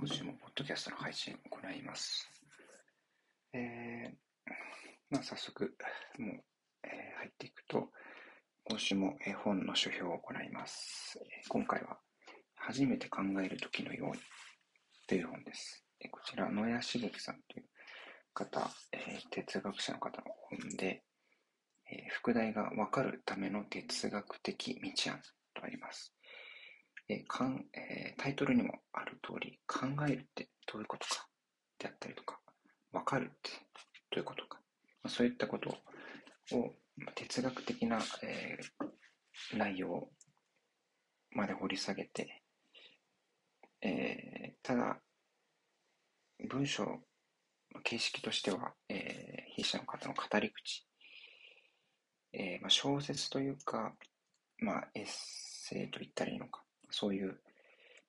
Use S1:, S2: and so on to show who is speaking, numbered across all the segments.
S1: 今週もポッドキャストの配信を行います。えー、まあ早速、もう、えー、入っていくと、今週も、えー、本の書評を行います。今回は、初めて考える時のようにという本です。こちら、野谷茂樹さんという方、えー、哲学者の方の本で、えー、副題がわかるための哲学的道案とあります。えかんえー、タイトルにもあ通り、考えるってどういうことかであったりとか、わかるってどういうことか、まあ、そういったことを哲学的な、えー、内容まで掘り下げて、えー、ただ、文章、形式としては、えー、筆者の方の語り口、えーまあ、小説というか、まあ、エッセイと言ったらいいのか、そういう、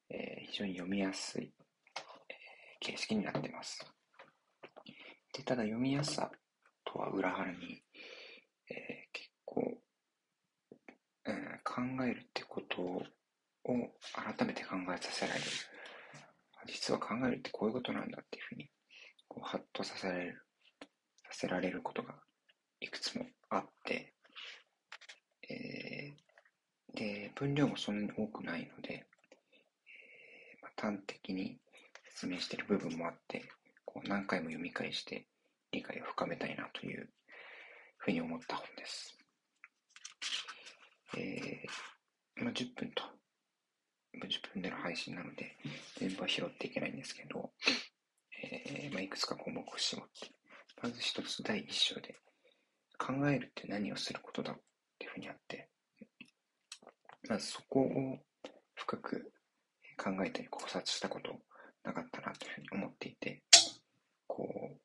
S1: えー、非常に読みやすい、えー、形式になってます。でただ読みやすさとは裏腹に、えー、結構、うん、考えるってことを改めて考えさせられる。実は考えるってこういうことなんだっていうふうに、こう、ハッとさせられる、させられることがいくつもあって、えー、で、分量もそんなに多くないので、端的に説明している部分もあって、こう何回も読み返して理解を深めたいなというふうに思った本です。えー、まあ、10分と、10分での配信なので、全部は拾っていけないんですけど、えー、まあ、いくつか項目を絞って、まず一つ第一章で、考えるって何をすることだっていうふうにあって、まずそこを深く考えたり考察したことなかったなというふうに思っていて、こう、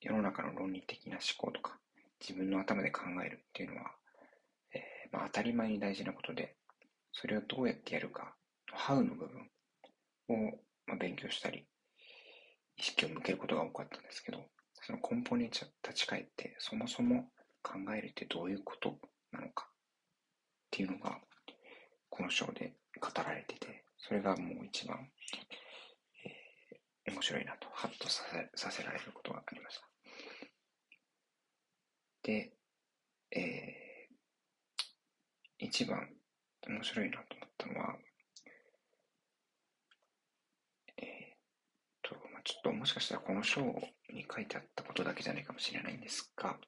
S1: 世の中の論理的な思考とか、自分の頭で考えるっていうのは、えー、まあ、当たり前に大事なことで、それをどうやってやるか、ハウの部分を、まあ、勉強したり、意識を向けることが多かったんですけど、その根本に立ち返って、そもそも考えるってどういうことなのかっていうのが、この章で語られてて、それがもう一番、えー、面白いなと、ハッとさせさせられることがありました。で、えー、一番面白いなと思ったのは、えー、と、まあ、ちょっともしかしたらこの章に書いてあったことだけじゃないかもしれないんですが、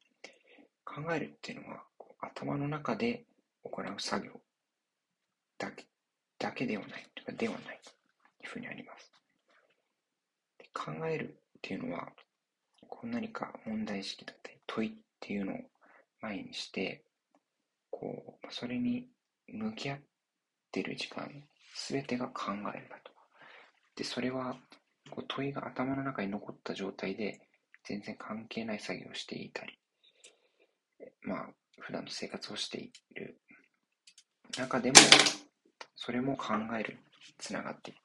S1: 考えるっていうのは、頭の中で行う作業だけだけではない、とかではないというふうにあります。考えるっていうのは、こう何か問題意識だったり問いっていうのを前にして、こう、それに向き合ってる時間、すべてが考えるだと。で、それは、こう問いが頭の中に残った状態で、全然関係ない作業をしていたり、まあ、普段の生活をしている中でも、それも考えるにつながっている。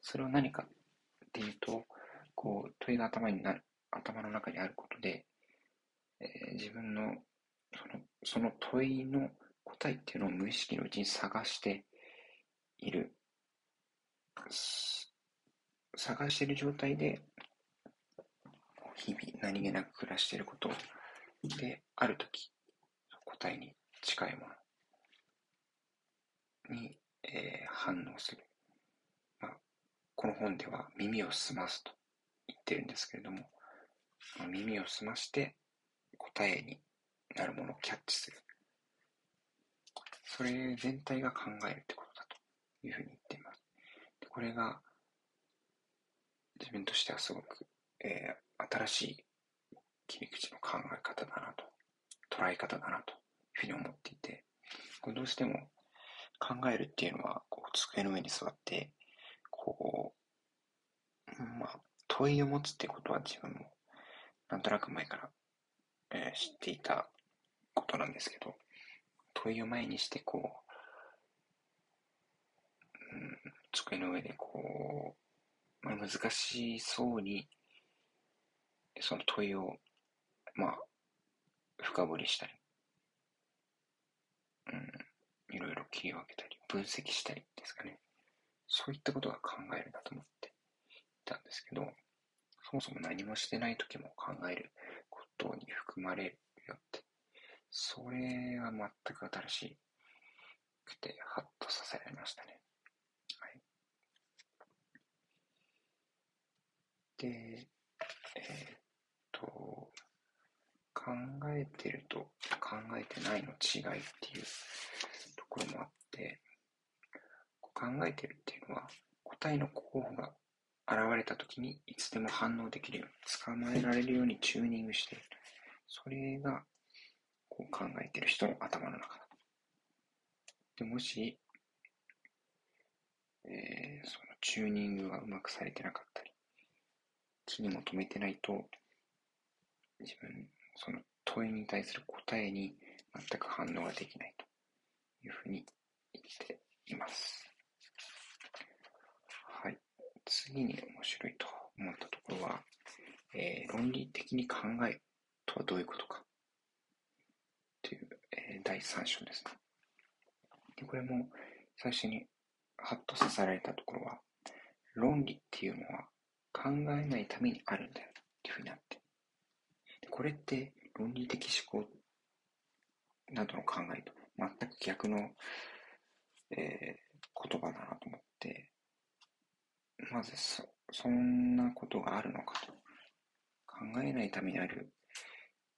S1: それは何かっていうと、こう、問いが頭になる、頭の中にあることで、えー、自分のそのその問いの答えっていうのを無意識のうちに探している。探している状態で、日々何気なく暮らしていることで、ある時、答えに近いものに、えー、反応する。まあ、この本では耳を澄ますと言ってるんですけれども、耳を澄まして答えになるものをキャッチする。それ全体が考えるってことだというふうに言っています。でこれが自分としてはすごく、えー、新しい切り口の考え方だなと、捉え方だなというふうに思っていて、これどうしても考えるっていうのは、こう、机の上に座って、こう、まあ、問いを持つってことは自分も、なんとなく前から、えー、知っていたことなんですけど、問いを前にして、こう、うん、机の上でこう、まあ、難しそうに、その問いを、まあ、深掘りしたり、うん、いろいろ切り分けたり、分析したりですかね。そういったことが考えるんだと思っていたんですけど、そもそも何もしてない時も考えることに含まれるよって、それは全く新しくて、ハッとさせられましたね。はい。で、えー、っと、考えてると考えてないの違いっていうところもあって、考えてるっていうのは答えの候補が現れた時にいつでも反応できるように、捕まえられるようにチューニングしてる。それが、こう考えてる人の頭の中だ。で、もし、えー、そのチューニングがうまくされてなかったり、気にも留めてないと、自分、その問いに対する答えに全く反応ができないというふうに言っています。はい次に面白いと思ったところは、えー、論理的に考えとはどういうことかという、えー、第3章ですね。でこれも最初にハッとさせられたところは、論理っていうのは考えないためにあるんだよっていうふうになって。これって論理的思考などの考えと全く逆の、えー、言葉だなと思って、まずそ、そんなことがあるのかと。考えないためにある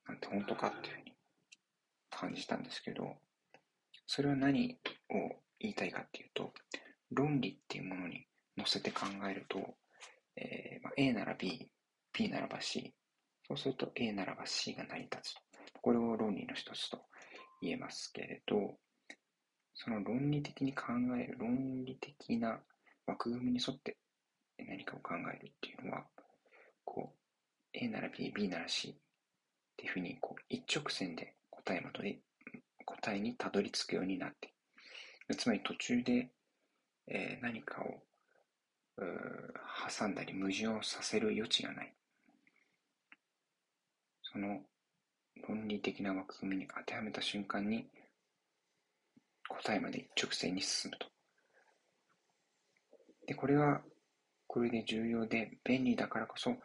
S1: なんて本当かっていうふうに感じたんですけど、それは何を言いたいかっていうと、論理っていうものに乗せて考えると、えーまあ、A なら B、B ならば C、そうすると A ならば C が成り立つと。これを論理の一つと言えますけれど、その論理的に考える、論理的な枠組みに沿って何かを考えるっていうのは、こう、A なら B、B なら C っていうふうに、こう、一直線で答えまで、答えにたどり着くようになって、つまり途中で、えー、何かを挟んだり矛盾をさせる余地がない。その論理的な枠組みに当てはめた瞬間に答えまで一直線に進むと。で、これはこれで重要で便利だからこそ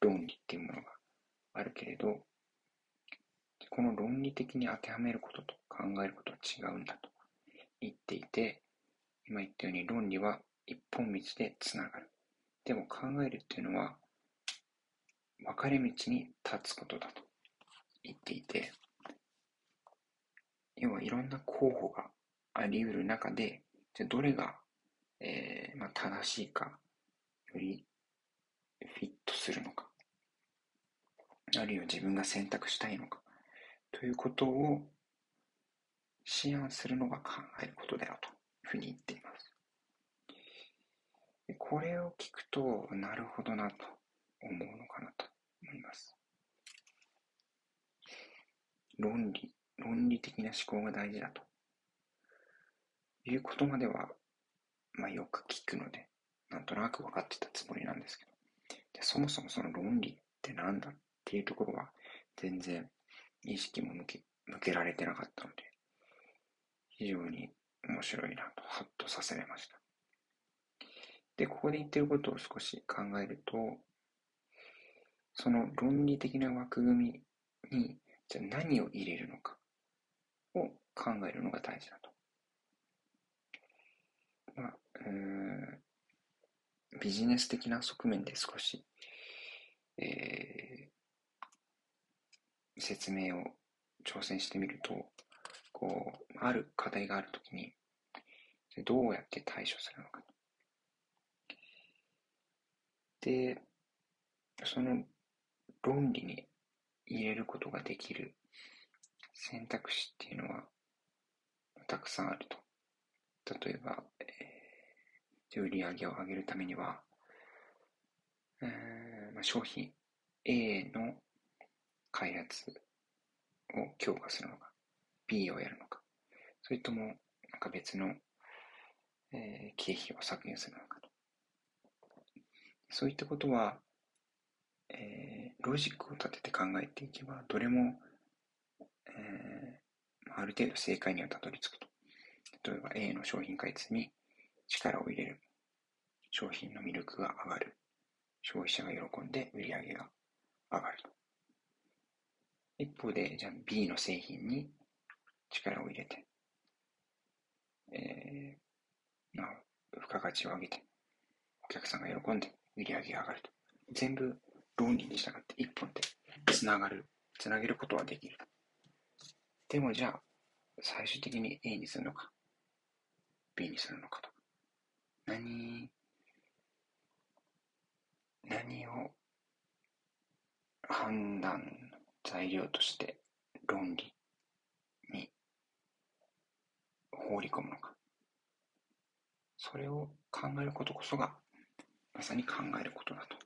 S1: 論理っていうものがあるけれど、この論理的に当てはめることと考えることは違うんだと言っていて、今言ったように論理は一本道でつながる。でも考えるっていうのは分かれ道に立つことだと言っていて、要はいろんな候補があり得る中で、じゃどれが、えーまあ、正しいかよりフィットするのか、あるいは自分が選択したいのか、ということを思案するのが考えることだよというふうに言っています。これを聞くと、なるほどなと思うのかなと思います。論理、論理的な思考が大事だということまでは、まあ、よく聞くので、なんとなく分かってたつもりなんですけど、でそもそもその論理って何だっていうところは全然意識も向け向けられてなかったので、非常に面白いなと、ハッとさせれました。で、ここで言ってることを少し考えると、その論理的な枠組みに、じゃあ何を入れるのかを考えるのが大事だと。まあ、うんビジネス的な側面で少し、えー、説明を挑戦してみると、こう、ある課題があるときに、どうやって対処するのか。で、その論理に入れることができる選択肢っていうのはたくさんあると。例えば、え売り上げを上げるためには、えーまあ、商品 A の開発を強化するのか、B をやるのか、それともなんか別の、えー、経費を削減するのかと。そういったことは、えー、ロジックを立てて考えていけば、どれも、えー、ある程度正解にはたどり着くと。例えば A の商品開発に力を入れる。商品の魅力が上がる。消費者が喜んで売り上げが上がると。一方で、じゃあ B の製品に力を入れて、えー、まあ、付加価値を上げて、お客さんが喜んで売り上げが上がると。全部論理に従って一本でつながる、つなげることはできる。でもじゃあ、最終的に A にするのか、B にするのかと。何、何を判断の材料として論理に放り込むのか。それを考えることこそが、まさに考えることだと。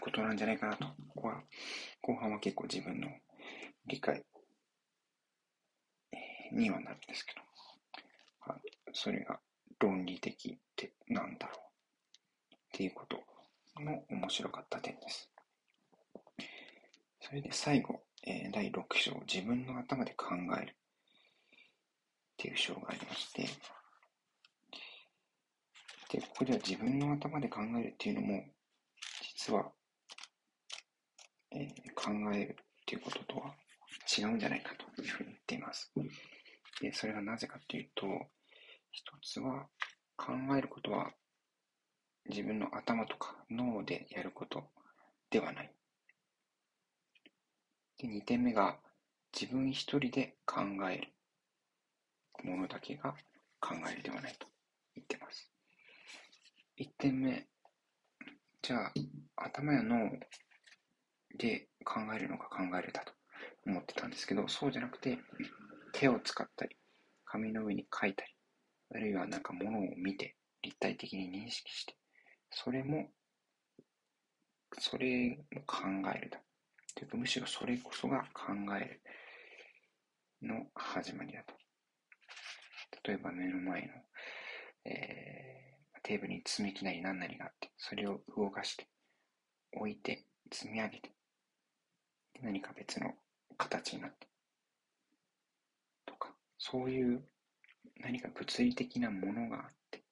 S1: ことなんじゃないかなと。ここは、後半は結構自分の理解にはなるんですけど、それが論理的ってなんだろうっていうことの面白かった点です。それで最後、えー、第6章、自分の頭で考えるっていう章がありまして、で、ここでは自分の頭で考えるっていうのも、実は、えー、考えるっていうこととは違うんじゃないかというふうに言っています。で、それがなぜかというと、一つは、考えることは自分の頭とか脳でやることではない。で、二点目が自分一人で考えるものだけが考えるではないと言ってます。一点目、じゃあ頭や脳で考えるのが考えるだと思ってたんですけど、そうじゃなくて手を使ったり、紙の上に書いたり、あるいはなんか物を見て立体的に認識して、それも、それも考えるだ。というか、むしろそれこそが考えるの始まりだと。例えば目の前の、えー、テーブルに積み木なり何なりがあって、それを動かして、置いて、積み上げて、何か別の形になって、とか、そういう何か物理的なものがあって、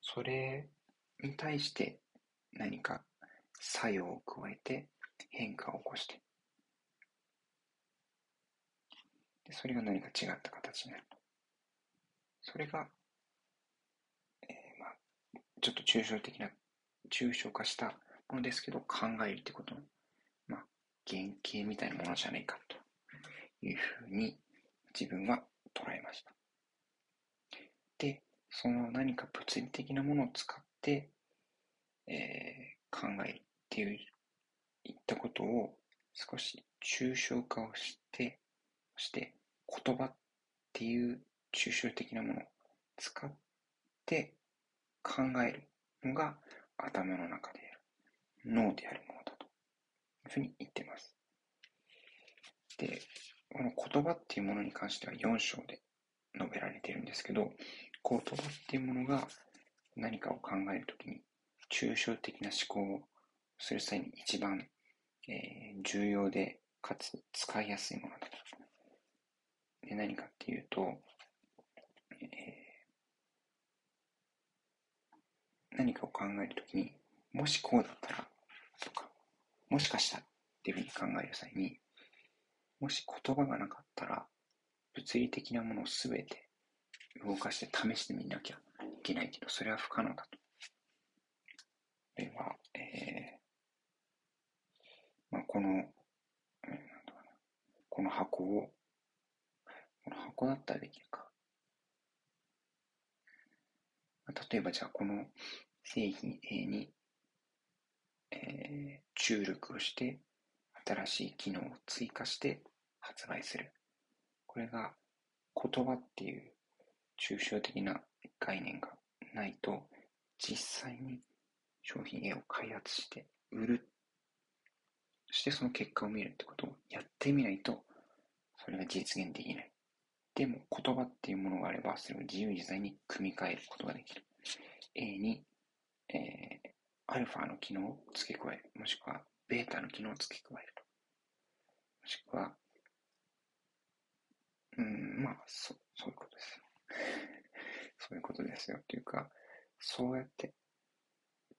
S1: それに対して何か作用を加えて変化を起こして、でそれが何か違った形になる。それが、えー、まあ、ちょっと抽象的な、抽象化したものですけど、考えるってことの、原型みたいなものじゃないかと。いうふうに自分は捉えました。で、その何か物理的なものを使って、えー、考えるっていう、いったことを少し抽象化をして、そして言葉っていう抽象的なものを使って考えるのが頭の中である、脳であるもの。ふうに言ってます。で、この言葉っていうものに関しては4章で述べられているんですけど、言葉っていうものが何かを考えるときに、抽象的な思考をする際に一番、えー、重要で、かつ使いやすいものだと。で何かっていうと、えー、何かを考えるときに、もしこうだったら、とか、もしかしたらっていうふうに考える際に、もし言葉がなかったら、物理的なものをすべて動かして試してみなきゃいけないけど、それは不可能だと。では、えー、まあ、この、なんな、この箱を、この箱だったらできるか。例えばじゃあこの製品 A に、えー、注力をして、新しい機能を追加して発売する。これが言葉っていう抽象的な概念がないと、実際に商品 A を開発して売る。そしてその結果を見るってことをやってみないと、それが実現できない。でも言葉っていうものがあれば、それを自由自在に組み替えることができる。A に、えー、アルファの機能を付け加える。もしくは、ベータの機能を付け加えると。もしくは、うん、まあ、そそういうことです。そういうことですよっていうか、そうやって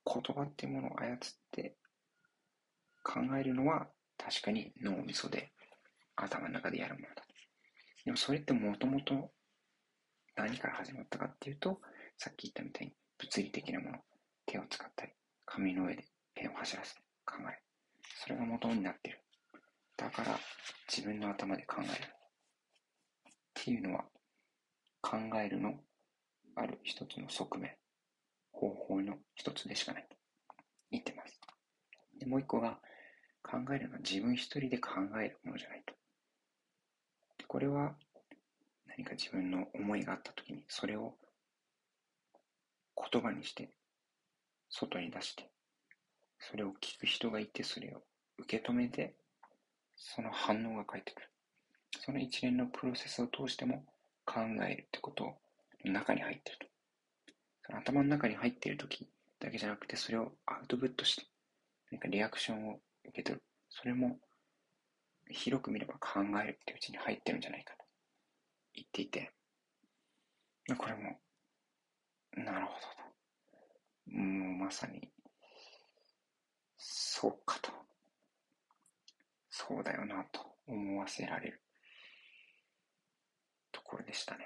S1: 言葉っていうものを操って考えるのは確かに脳みそで頭の中でやるものだ。でもそれってもともと何から始まったかっていうと、さっき言ったみたいに物理的なもの、手を使ったり、紙の上でペンを走らせて考える。それが元になってる。だから自分の頭で考える。っていうのは考えるのある一つの側面、方法の一つでしかないと言ってます。でもう一個が考えるのは自分一人で考えるものじゃないと。これは何か自分の思いがあった時にそれを言葉にして外に出してそれを聞く人がいてそれを受け止めてその反応が返ってくる。その一連のプロセスを通しても考えるってことを中に入ってると。その頭の中に入っている時だけじゃなくてそれをアウトプットして何かリアクションを受け取る。それも広く見れば考えるってううちに入ってるんじゃないかと言っていて、これも、なるほどと。もうまさに、そうかと。そうだよなと思わせられるところでしたね。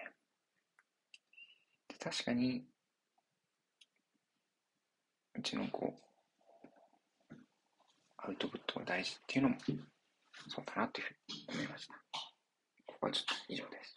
S1: で確かに、うちの子、アウトプットが大事っていうのもそうだなというふうに思いました。ここはちょっと以上です。